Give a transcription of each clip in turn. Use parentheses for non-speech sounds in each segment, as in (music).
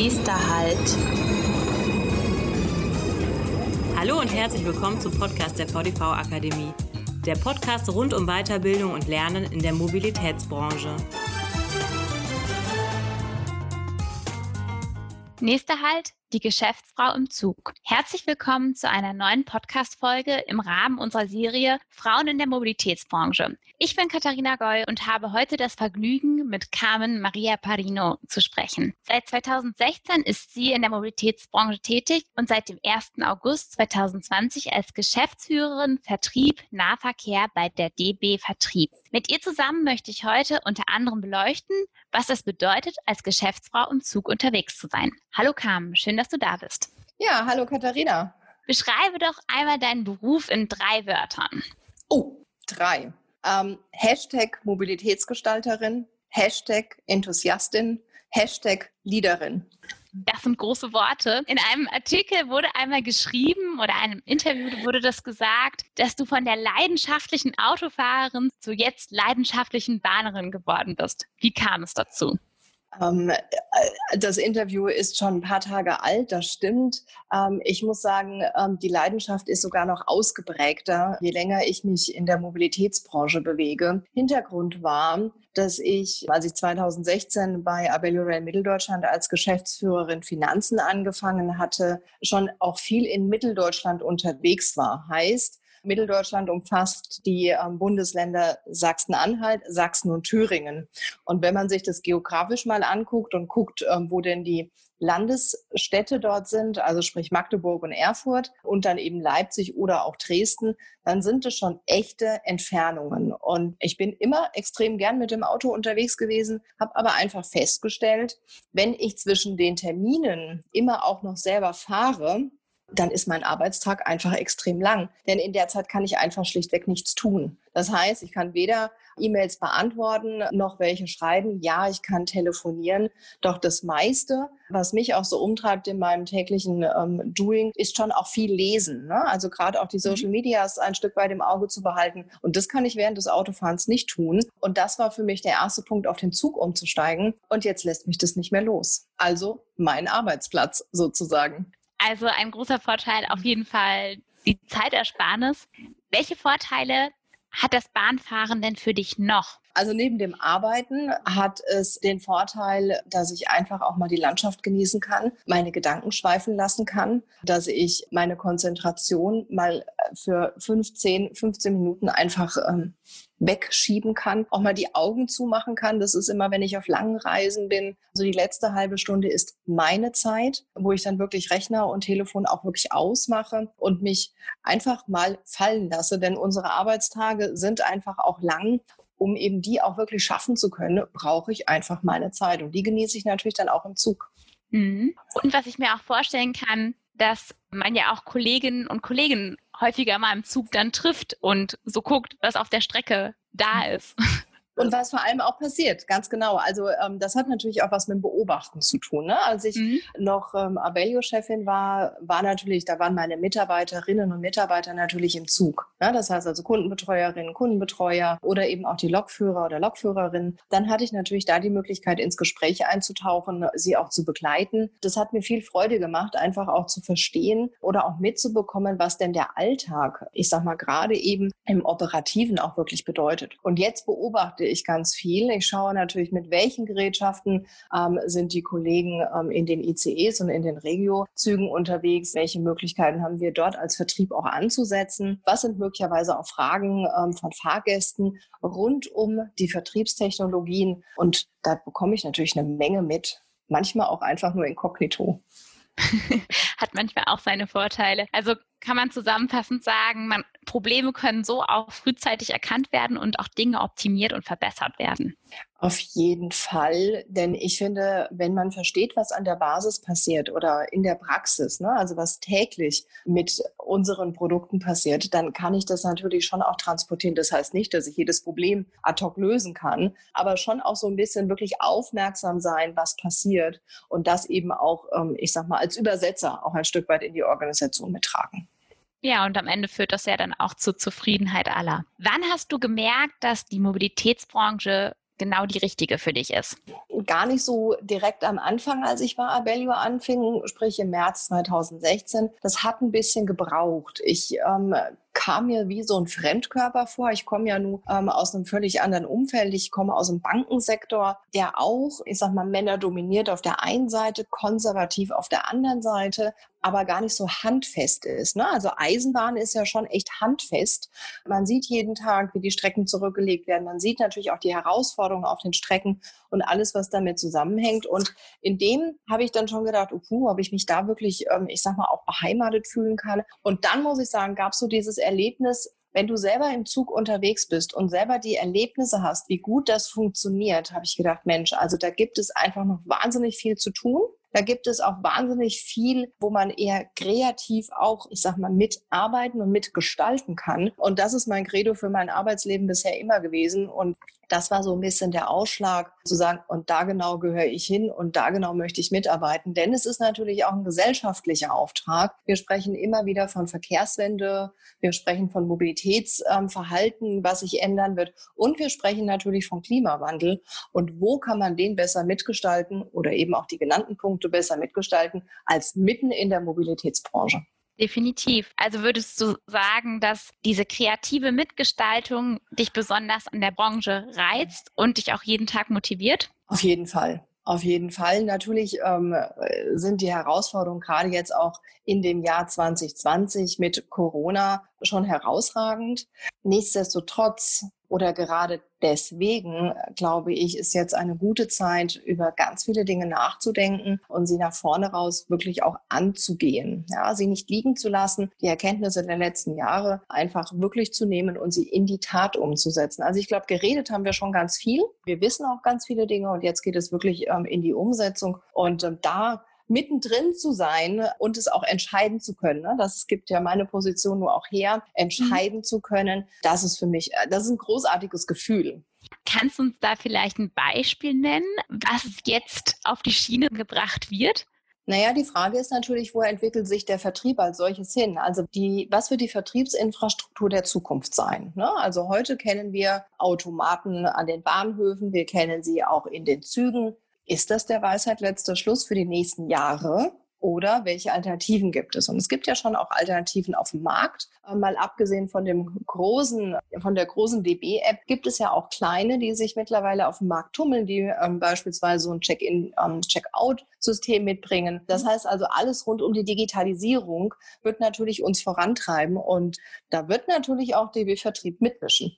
Nächster Halt. Hallo und herzlich willkommen zum Podcast der VDV Akademie. Der Podcast rund um Weiterbildung und Lernen in der Mobilitätsbranche. Nächster Halt, die Geschäftsfrau im Zug. Herzlich willkommen zu einer neuen Podcast-Folge im Rahmen unserer Serie Frauen in der Mobilitätsbranche. Ich bin Katharina Goy und habe heute das Vergnügen, mit Carmen Maria Parino zu sprechen. Seit 2016 ist sie in der Mobilitätsbranche tätig und seit dem 1. August 2020 als Geschäftsführerin Vertrieb Nahverkehr bei der DB Vertrieb. Mit ihr zusammen möchte ich heute unter anderem beleuchten, was es bedeutet, als Geschäftsfrau im Zug unterwegs zu sein. Hallo Carmen, schön, dass du da bist. Ja, hallo Katharina. Beschreibe doch einmal deinen Beruf in drei Wörtern. Oh, drei. Ähm, Hashtag Mobilitätsgestalterin, Hashtag Enthusiastin, Hashtag Leaderin. Das sind große Worte. In einem Artikel wurde einmal geschrieben oder einem Interview wurde das gesagt, dass du von der leidenschaftlichen Autofahrerin zu jetzt leidenschaftlichen Bahnerin geworden bist. Wie kam es dazu? Ähm, äh, das Interview ist schon ein paar Tage alt, das stimmt. Ähm, ich muss sagen, ähm, die Leidenschaft ist sogar noch ausgeprägter, je länger ich mich in der Mobilitätsbranche bewege. Hintergrund war, dass ich, als ich 2016 bei Abellio Rail Mitteldeutschland als Geschäftsführerin Finanzen angefangen hatte, schon auch viel in Mitteldeutschland unterwegs war. Heißt, Mitteldeutschland umfasst die ähm, Bundesländer Sachsen-Anhalt, Sachsen und Thüringen. Und wenn man sich das geografisch mal anguckt und guckt, ähm, wo denn die Landesstädte dort sind, also sprich Magdeburg und Erfurt und dann eben Leipzig oder auch Dresden, dann sind es schon echte Entfernungen. Und ich bin immer extrem gern mit dem Auto unterwegs gewesen, habe aber einfach festgestellt, wenn ich zwischen den Terminen immer auch noch selber fahre, dann ist mein Arbeitstag einfach extrem lang. Denn in der Zeit kann ich einfach schlichtweg nichts tun. Das heißt, ich kann weder E-Mails beantworten noch welche schreiben. Ja, ich kann telefonieren. Doch das meiste, was mich auch so umtreibt in meinem täglichen ähm, Doing, ist schon auch viel Lesen. Ne? Also gerade auch die mhm. Social Medias ein Stück weit im Auge zu behalten. Und das kann ich während des Autofahrens nicht tun. Und das war für mich der erste Punkt, auf den Zug umzusteigen. Und jetzt lässt mich das nicht mehr los. Also mein Arbeitsplatz sozusagen. Also ein großer Vorteil auf jeden Fall die Zeitersparnis. Welche Vorteile hat das Bahnfahren denn für dich noch? Also neben dem Arbeiten hat es den Vorteil, dass ich einfach auch mal die Landschaft genießen kann, meine Gedanken schweifen lassen kann, dass ich meine Konzentration mal für 15, 15 Minuten einfach ähm, wegschieben kann, auch mal die Augen zumachen kann. Das ist immer, wenn ich auf langen Reisen bin. Also die letzte halbe Stunde ist meine Zeit, wo ich dann wirklich Rechner und Telefon auch wirklich ausmache und mich einfach mal fallen lasse. Denn unsere Arbeitstage sind einfach auch lang. Um eben die auch wirklich schaffen zu können, brauche ich einfach meine Zeit. Und die genieße ich natürlich dann auch im Zug. Mhm. Und was ich mir auch vorstellen kann, dass man ja auch Kolleginnen und Kollegen häufiger mal im Zug dann trifft und so guckt, was auf der Strecke da ist. Und was vor allem auch passiert, ganz genau. Also ähm, das hat natürlich auch was mit dem Beobachten zu tun. Ne? Als ich mhm. noch ähm, Abellio-Chefin war, war natürlich, da waren meine Mitarbeiterinnen und Mitarbeiter natürlich im Zug. Ne? Das heißt also Kundenbetreuerinnen, Kundenbetreuer oder eben auch die Lokführer oder Lokführerinnen. Dann hatte ich natürlich da die Möglichkeit, ins Gespräch einzutauchen, sie auch zu begleiten. Das hat mir viel Freude gemacht, einfach auch zu verstehen oder auch mitzubekommen, was denn der Alltag, ich sag mal gerade eben im Operativen auch wirklich bedeutet. Und jetzt beobachte ich ganz viel. Ich schaue natürlich, mit welchen Gerätschaften ähm, sind die Kollegen ähm, in den ICEs und in den Regio-Zügen unterwegs. Welche Möglichkeiten haben wir dort als Vertrieb auch anzusetzen? Was sind möglicherweise auch Fragen ähm, von Fahrgästen rund um die Vertriebstechnologien? Und da bekomme ich natürlich eine Menge mit. Manchmal auch einfach nur inkognito. (laughs) Hat manchmal auch seine Vorteile. Also kann man zusammenfassend sagen, man, Probleme können so auch frühzeitig erkannt werden und auch Dinge optimiert und verbessert werden. Auf jeden Fall, denn ich finde, wenn man versteht, was an der Basis passiert oder in der Praxis, ne, also was täglich mit unseren Produkten passiert, dann kann ich das natürlich schon auch transportieren. Das heißt nicht, dass ich jedes Problem ad hoc lösen kann, aber schon auch so ein bisschen wirklich aufmerksam sein, was passiert und das eben auch, ähm, ich sag mal, als Übersetzer auch ein Stück weit in die Organisation mittragen. Ja, und am Ende führt das ja dann auch zur Zufriedenheit aller. Wann hast du gemerkt, dass die Mobilitätsbranche genau die richtige für dich ist? Gar nicht so direkt am Anfang, als ich bei Abellio anfing, sprich im März 2016. Das hat ein bisschen gebraucht. Ich ähm, kam mir wie so ein Fremdkörper vor. Ich komme ja nun ähm, aus einem völlig anderen Umfeld. Ich komme aus dem Bankensektor, der auch, ich sag mal, Männer dominiert auf der einen Seite, konservativ auf der anderen Seite, aber gar nicht so handfest ist. Ne? Also Eisenbahn ist ja schon echt handfest. Man sieht jeden Tag, wie die Strecken zurückgelegt werden. Man sieht natürlich auch die Herausforderungen auf den Strecken und alles, was damit zusammenhängt. Und in dem habe ich dann schon gedacht, oh, puh, ob ich mich da wirklich, ähm, ich sag mal, auch beheimatet fühlen kann. Und dann muss ich sagen, gab es so dieses Erlebnis, wenn du selber im Zug unterwegs bist und selber die Erlebnisse hast, wie gut das funktioniert, habe ich gedacht, Mensch, also da gibt es einfach noch wahnsinnig viel zu tun. Da gibt es auch wahnsinnig viel, wo man eher kreativ auch, ich sag mal, mitarbeiten und mitgestalten kann. Und das ist mein Credo für mein Arbeitsleben bisher immer gewesen. Und das war so ein bisschen der Ausschlag, zu sagen, und da genau gehöre ich hin und da genau möchte ich mitarbeiten. Denn es ist natürlich auch ein gesellschaftlicher Auftrag. Wir sprechen immer wieder von Verkehrswende, wir sprechen von Mobilitätsverhalten, was sich ändern wird. Und wir sprechen natürlich vom Klimawandel. Und wo kann man den besser mitgestalten oder eben auch die genannten Punkte besser mitgestalten als mitten in der Mobilitätsbranche? Definitiv. Also würdest du sagen, dass diese kreative Mitgestaltung dich besonders an der Branche reizt und dich auch jeden Tag motiviert? Auf jeden Fall. Auf jeden Fall. Natürlich ähm, sind die Herausforderungen gerade jetzt auch in dem Jahr 2020 mit Corona schon herausragend. Nichtsdestotrotz oder gerade deswegen, glaube ich, ist jetzt eine gute Zeit, über ganz viele Dinge nachzudenken und sie nach vorne raus wirklich auch anzugehen. Ja, sie nicht liegen zu lassen, die Erkenntnisse der letzten Jahre einfach wirklich zu nehmen und sie in die Tat umzusetzen. Also ich glaube, geredet haben wir schon ganz viel. Wir wissen auch ganz viele Dinge und jetzt geht es wirklich ähm, in die Umsetzung. Und ähm, da mittendrin zu sein und es auch entscheiden zu können. Ne? Das gibt ja meine Position nur auch her, entscheiden mhm. zu können. Das ist für mich, das ist ein großartiges Gefühl. Kannst du uns da vielleicht ein Beispiel nennen, was jetzt auf die Schiene gebracht wird? Naja, die Frage ist natürlich, wo entwickelt sich der Vertrieb als solches hin? Also die, was wird die Vertriebsinfrastruktur der Zukunft sein? Ne? Also heute kennen wir Automaten an den Bahnhöfen, wir kennen sie auch in den Zügen. Ist das der Weisheit letzter Schluss für die nächsten Jahre? Oder welche Alternativen gibt es? Und es gibt ja schon auch Alternativen auf dem Markt. Äh, mal abgesehen von dem großen, von der großen DB-App gibt es ja auch kleine, die sich mittlerweile auf dem Markt tummeln, die ähm, beispielsweise so ein Check-in, ähm, Check-out-System mitbringen. Das heißt also, alles rund um die Digitalisierung wird natürlich uns vorantreiben und da wird natürlich auch DB Vertrieb mitmischen.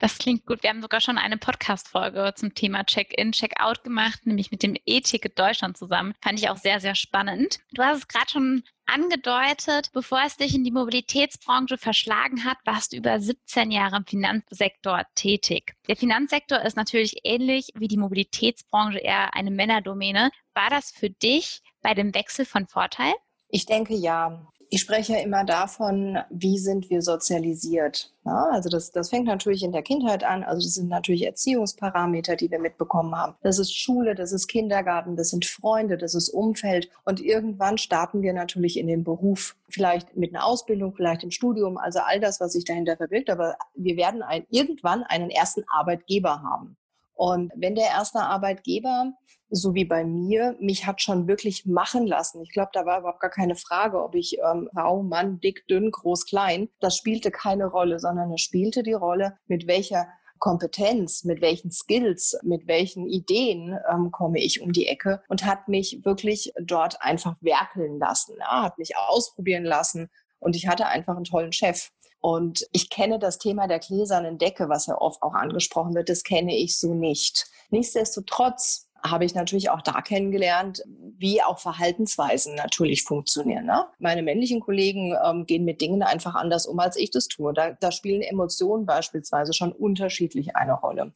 Das klingt gut. Wir haben sogar schon eine Podcast-Folge zum Thema Check-in, Check-out gemacht, nämlich mit dem E-Ticket Deutschland zusammen. Fand ich auch sehr, sehr spannend. Du hast es gerade schon angedeutet, bevor es dich in die Mobilitätsbranche verschlagen hat, warst du über 17 Jahre im Finanzsektor tätig. Der Finanzsektor ist natürlich ähnlich wie die Mobilitätsbranche eher eine Männerdomäne. War das für dich bei dem Wechsel von Vorteil? Ich denke ja. Ich spreche immer davon, wie sind wir sozialisiert. Ja, also das, das fängt natürlich in der Kindheit an. Also das sind natürlich Erziehungsparameter, die wir mitbekommen haben. Das ist Schule, das ist Kindergarten, das sind Freunde, das ist Umfeld. Und irgendwann starten wir natürlich in den Beruf. Vielleicht mit einer Ausbildung, vielleicht im Studium, also all das, was sich dahinter verbirgt. Aber wir werden ein, irgendwann einen ersten Arbeitgeber haben. Und wenn der erste Arbeitgeber so wie bei mir, mich hat schon wirklich machen lassen. Ich glaube, da war überhaupt gar keine Frage, ob ich ähm, Frau, Mann, dick, dünn, groß, klein. Das spielte keine Rolle, sondern es spielte die Rolle, mit welcher Kompetenz, mit welchen Skills, mit welchen Ideen ähm, komme ich um die Ecke und hat mich wirklich dort einfach werkeln lassen, ja, hat mich ausprobieren lassen und ich hatte einfach einen tollen Chef. Und ich kenne das Thema der gläsernen Decke, was ja oft auch angesprochen wird, das kenne ich so nicht. Nichtsdestotrotz habe ich natürlich auch da kennengelernt, wie auch Verhaltensweisen natürlich funktionieren. Ne? Meine männlichen Kollegen ähm, gehen mit Dingen einfach anders um, als ich das tue. Da, da spielen Emotionen beispielsweise schon unterschiedlich eine Rolle.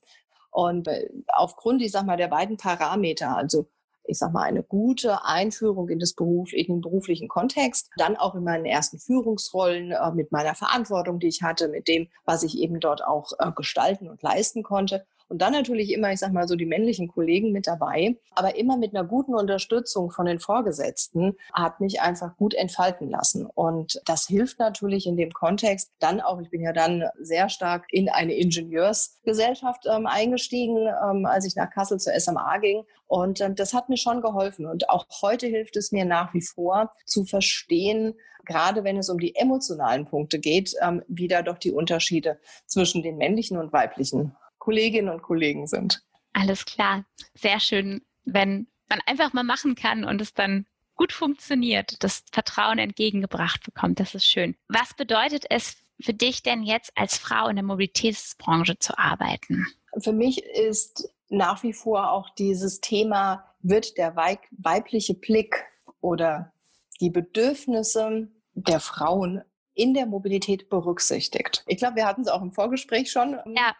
Und äh, aufgrund, ich sag mal, der beiden Parameter, also ich sag mal, eine gute Einführung in, das Beruf, in den beruflichen Kontext, dann auch in meinen ersten Führungsrollen äh, mit meiner Verantwortung, die ich hatte, mit dem, was ich eben dort auch äh, gestalten und leisten konnte Und dann natürlich immer, ich sag mal so, die männlichen Kollegen mit dabei. Aber immer mit einer guten Unterstützung von den Vorgesetzten hat mich einfach gut entfalten lassen. Und das hilft natürlich in dem Kontext dann auch, ich bin ja dann sehr stark in eine Ingenieursgesellschaft ähm, eingestiegen, ähm, als ich nach Kassel zur SMA ging. Und ähm, das hat mir schon geholfen. Und auch heute hilft es mir nach wie vor zu verstehen, gerade wenn es um die emotionalen Punkte geht, ähm, wie da doch die Unterschiede zwischen den männlichen und weiblichen Kolleginnen und Kollegen sind. Alles klar. Sehr schön, wenn man einfach mal machen kann und es dann gut funktioniert, das Vertrauen entgegengebracht bekommt. Das ist schön. Was bedeutet es für dich denn jetzt als Frau in der Mobilitätsbranche zu arbeiten? Für mich ist nach wie vor auch dieses Thema, wird der weibliche Blick oder die Bedürfnisse der Frauen in der Mobilität berücksichtigt. Ich glaube, wir hatten es auch im Vorgespräch schon. Ja.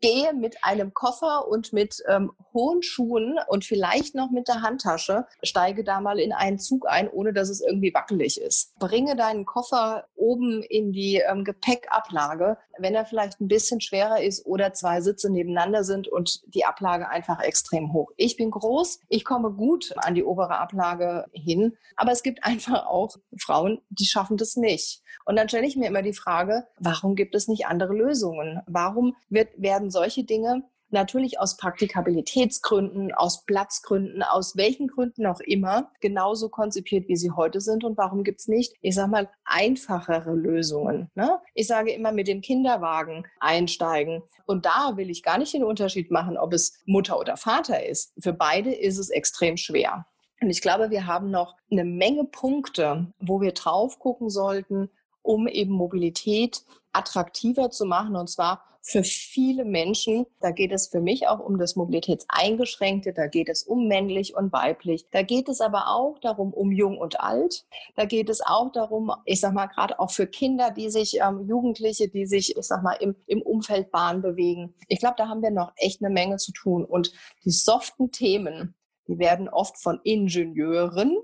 Gehe mit einem Koffer und mit ähm, hohen Schuhen und vielleicht noch mit der Handtasche, steige da mal in einen Zug ein, ohne dass es irgendwie wackelig ist. Bringe deinen Koffer oben in die ähm, Gepäckablage, wenn er vielleicht ein bisschen schwerer ist oder zwei Sitze nebeneinander sind und die Ablage einfach extrem hoch. Ich bin groß, ich komme gut an die obere Ablage hin, aber es gibt einfach auch Frauen, die schaffen das nicht nicht? Und dann stelle ich mir immer die Frage, warum gibt es nicht andere Lösungen? Warum wird, werden solche Dinge natürlich aus Praktikabilitätsgründen, aus Platzgründen, aus welchen Gründen auch immer, genauso konzipiert, wie sie heute sind. Und warum gibt es nicht, ich sage mal, einfachere Lösungen? Ne? Ich sage immer mit dem Kinderwagen einsteigen. Und da will ich gar nicht den Unterschied machen, ob es Mutter oder Vater ist. Für beide ist es extrem schwer. Und ich glaube, wir haben noch eine Menge Punkte, wo wir drauf gucken sollten, um eben Mobilität attraktiver zu machen. Und zwar für viele Menschen. Da geht es für mich auch um das Mobilitätseingeschränkte, da geht es um männlich und weiblich. Da geht es aber auch darum, um jung und alt. Da geht es auch darum, ich sag mal, gerade auch für Kinder, die sich, ähm, Jugendliche, die sich, ich sag mal, im, im Umfeld Bahn bewegen. Ich glaube, da haben wir noch echt eine Menge zu tun. Und die soften Themen, die werden oft von Ingenieuren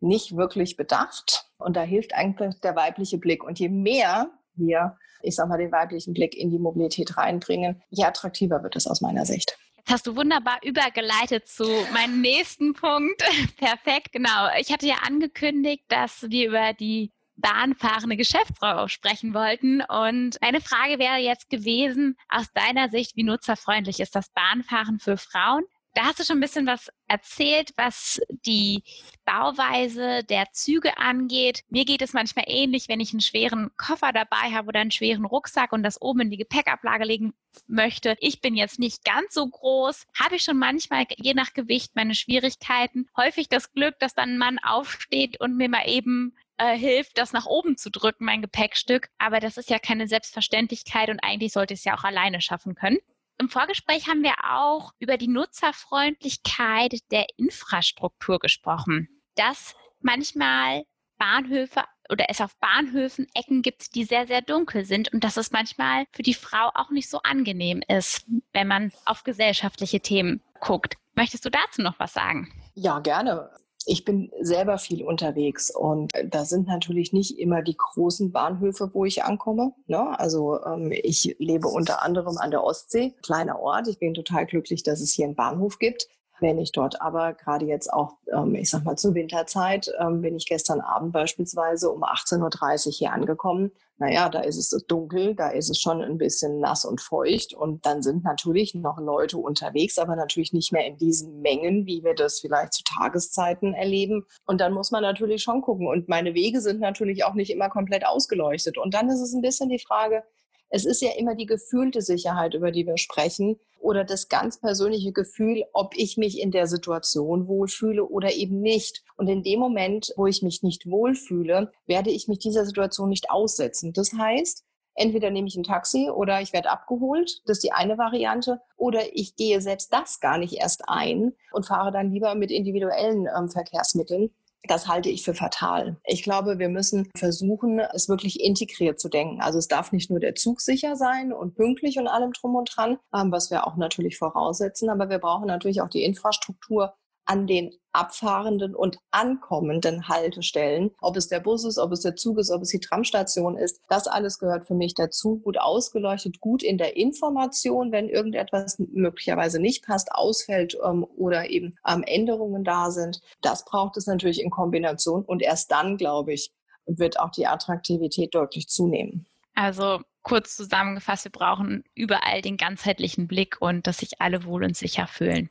nicht wirklich bedacht. Und da hilft eigentlich der weibliche Blick. Und je mehr wir, ich sag mal, den weiblichen Blick in die Mobilität reinbringen, je attraktiver wird es aus meiner Sicht. Jetzt hast du wunderbar übergeleitet zu meinem nächsten Punkt. (laughs) Perfekt, genau. Ich hatte ja angekündigt, dass wir über die bahnfahrende Geschäftsfrau sprechen wollten. Und eine Frage wäre jetzt gewesen, aus deiner Sicht, wie nutzerfreundlich ist das Bahnfahren für Frauen? Da hast du schon ein bisschen was erzählt, was die Bauweise der Züge angeht. Mir geht es manchmal ähnlich, wenn ich einen schweren Koffer dabei habe oder einen schweren Rucksack und das oben in die Gepäckablage legen möchte. Ich bin jetzt nicht ganz so groß, habe ich schon manchmal je nach Gewicht meine Schwierigkeiten. Häufig das Glück, dass dann ein Mann aufsteht und mir mal eben äh, hilft, das nach oben zu drücken, mein Gepäckstück. Aber das ist ja keine Selbstverständlichkeit und eigentlich sollte ich es ja auch alleine schaffen können. Im Vorgespräch haben wir auch über die Nutzerfreundlichkeit der Infrastruktur gesprochen, dass manchmal Bahnhöfe oder es auf Bahnhöfen Ecken gibt, die sehr, sehr dunkel sind und dass es manchmal für die Frau auch nicht so angenehm ist, wenn man auf gesellschaftliche Themen guckt. Möchtest du dazu noch was sagen? Ja, gerne. Ich bin selber viel unterwegs und da sind natürlich nicht immer die großen Bahnhöfe, wo ich ankomme. Ne? Also ähm, ich lebe unter anderem an der Ostsee, kleiner Ort. Ich bin total glücklich, dass es hier einen Bahnhof gibt. Wenn ich dort aber gerade jetzt auch, ähm, ich sag mal zur Winterzeit, ähm, bin ich gestern Abend beispielsweise um 18.30 Uhr hier angekommen naja, da ist es dunkel, da ist es schon ein bisschen nass und feucht und dann sind natürlich noch Leute unterwegs, aber natürlich nicht mehr in diesen Mengen, wie wir das vielleicht zu Tageszeiten erleben. Und dann muss man natürlich schon gucken. Und meine Wege sind natürlich auch nicht immer komplett ausgeleuchtet. Und dann ist es ein bisschen die Frage, es ist ja immer die gefühlte Sicherheit, über die wir sprechen, oder das ganz persönliche Gefühl, ob ich mich in der Situation wohlfühle oder eben nicht. Und in dem Moment, wo ich mich nicht wohlfühle, werde ich mich dieser Situation nicht aussetzen. Das heißt, entweder nehme ich ein Taxi oder ich werde abgeholt, das ist die eine Variante, oder ich gehe selbst das gar nicht erst ein und fahre dann lieber mit individuellen ähm, Verkehrsmitteln. Das halte ich für fatal. Ich glaube, wir müssen versuchen, es wirklich integriert zu denken. Also es darf nicht nur der Zug sicher sein und pünktlich und allem drum und dran, ähm, was wir auch natürlich voraussetzen, aber wir brauchen natürlich auch die Infrastruktur an den abfahrenden und ankommenden Haltestellen, ob es der Bus ist, ob es der Zug ist, ob es die Tramstation ist. Das alles gehört für mich dazu. Gut ausgeleuchtet, gut in der Information, wenn irgendetwas möglicherweise nicht passt, ausfällt ähm, oder eben ähm, Änderungen da sind. Das braucht es natürlich in Kombination und erst dann, glaube ich, wird auch die Attraktivität deutlich zunehmen. Also kurz zusammengefasst, wir brauchen überall den ganzheitlichen Blick und dass sich alle wohl und sicher fühlen.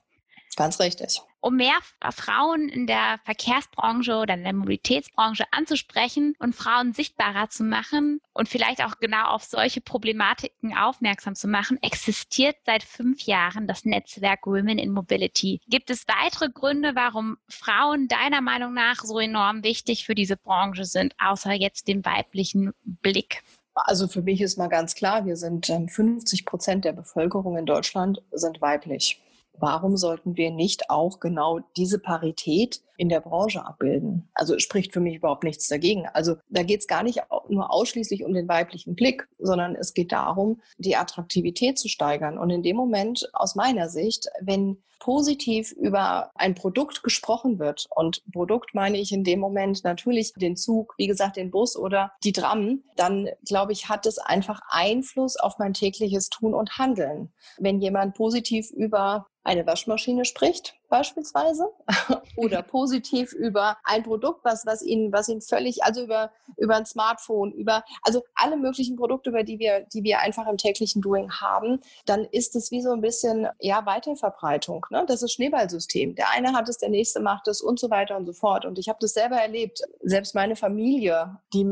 Ganz richtig. Um mehr Frauen in der Verkehrsbranche oder in der Mobilitätsbranche anzusprechen und Frauen sichtbarer zu machen und vielleicht auch genau auf solche Problematiken aufmerksam zu machen, existiert seit fünf Jahren das Netzwerk Women in Mobility. Gibt es weitere Gründe, warum Frauen deiner Meinung nach so enorm wichtig für diese Branche sind, außer jetzt dem weiblichen Blick? Also für mich ist mal ganz klar, wir sind 50 ähm, Prozent der Bevölkerung in Deutschland sind weiblich. Warum sollten wir nicht auch genau diese Parität in der Branche abbilden? Also spricht für mich überhaupt nichts dagegen. Also da geht es gar nicht nur ausschließlich um den weiblichen Blick, sondern es geht darum, die Attraktivität zu steigern. Und in dem Moment, aus meiner Sicht, wenn positiv über ein Produkt gesprochen wird. Und Produkt meine ich in dem Moment natürlich den Zug, wie gesagt, den Bus oder die Tram, dann glaube ich, hat es einfach Einfluss auf mein tägliches Tun und Handeln. Wenn jemand positiv über eine Waschmaschine spricht, beispielsweise, (laughs) oder positiv über ein Produkt, was, was ihn, was ihn völlig, also über, über ein Smartphone, über, also alle möglichen Produkte, über die wir, die wir einfach im täglichen Doing haben, dann ist es wie so ein bisschen, ja, Weiterverbreitung, ne? Das ist Schneeballsystem. Der eine hat es, der nächste macht es und so weiter und so fort. Und ich habe das selber erlebt. Selbst meine Familie, die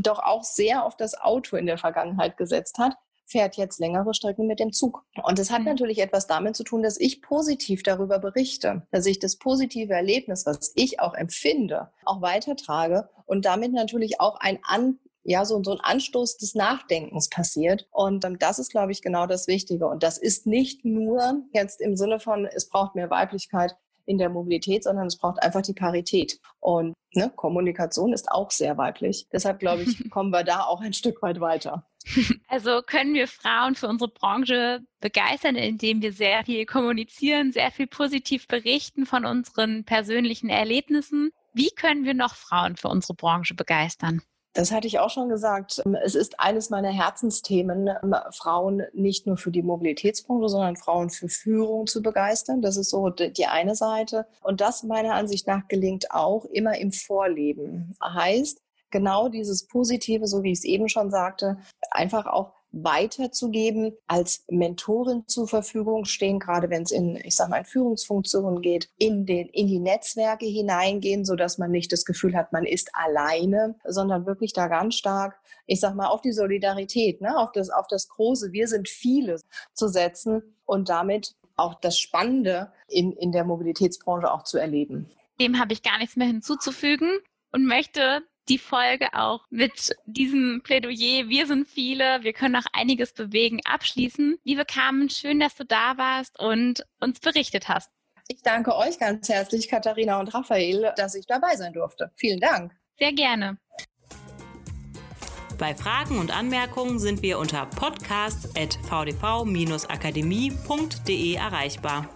doch auch sehr auf das Auto in der Vergangenheit gesetzt hat, fährt jetzt längere Strecken mit dem Zug. Und das hat mhm. natürlich etwas damit zu tun, dass ich positiv darüber berichte, dass ich das positive Erlebnis, was ich auch empfinde, auch weitertrage und damit natürlich auch ein An ja, so, so ein Anstoß des Nachdenkens passiert. Und ähm, das ist, glaube ich, genau das Wichtige. Und das ist nicht nur jetzt im Sinne von, es braucht mehr Weiblichkeit in der Mobilität, sondern es braucht einfach die Parität. Und ne, Kommunikation ist auch sehr weiblich. Deshalb, glaube ich, (laughs) kommen wir da auch ein Stück weit weiter. Also können wir Frauen für unsere Branche begeistern, indem wir sehr viel kommunizieren, sehr viel positiv berichten von unseren persönlichen Erlebnissen. Wie können wir noch Frauen für unsere Branche begeistern? Das hatte ich auch schon gesagt. Es ist eines meiner Herzensthemen, Frauen nicht nur für die Mobilitätsbranche, sondern Frauen für Führung zu begeistern. Das ist so die eine Seite. Und das meiner Ansicht nach gelingt auch immer im Vorleben. Heißt, genau dieses Positive, so wie ich es eben schon sagte, einfach auch weiterzugeben, als Mentorin zur Verfügung stehen, gerade wenn es in, ich sag mal, in Führungsfunktionen geht, in den, in die Netzwerke hineingehen, so dass man nicht das Gefühl hat, man ist alleine, sondern wirklich da ganz stark, ich sag mal, auf die Solidarität, ne, auf das, auf das große, wir sind viele zu setzen und damit auch das Spannende in, in der Mobilitätsbranche auch zu erleben. Dem habe ich gar nichts mehr hinzuzufügen und möchte die Folge auch mit diesem Plädoyer, wir sind viele, wir können auch einiges bewegen, abschließen. Liebe Carmen, schön, dass du da warst und uns berichtet hast. Ich danke euch ganz herzlich, Katharina und Raphael, dass ich dabei sein durfte. Vielen Dank. Sehr gerne. Bei Fragen und Anmerkungen sind wir unter podcast.vdv-akademie.de erreichbar.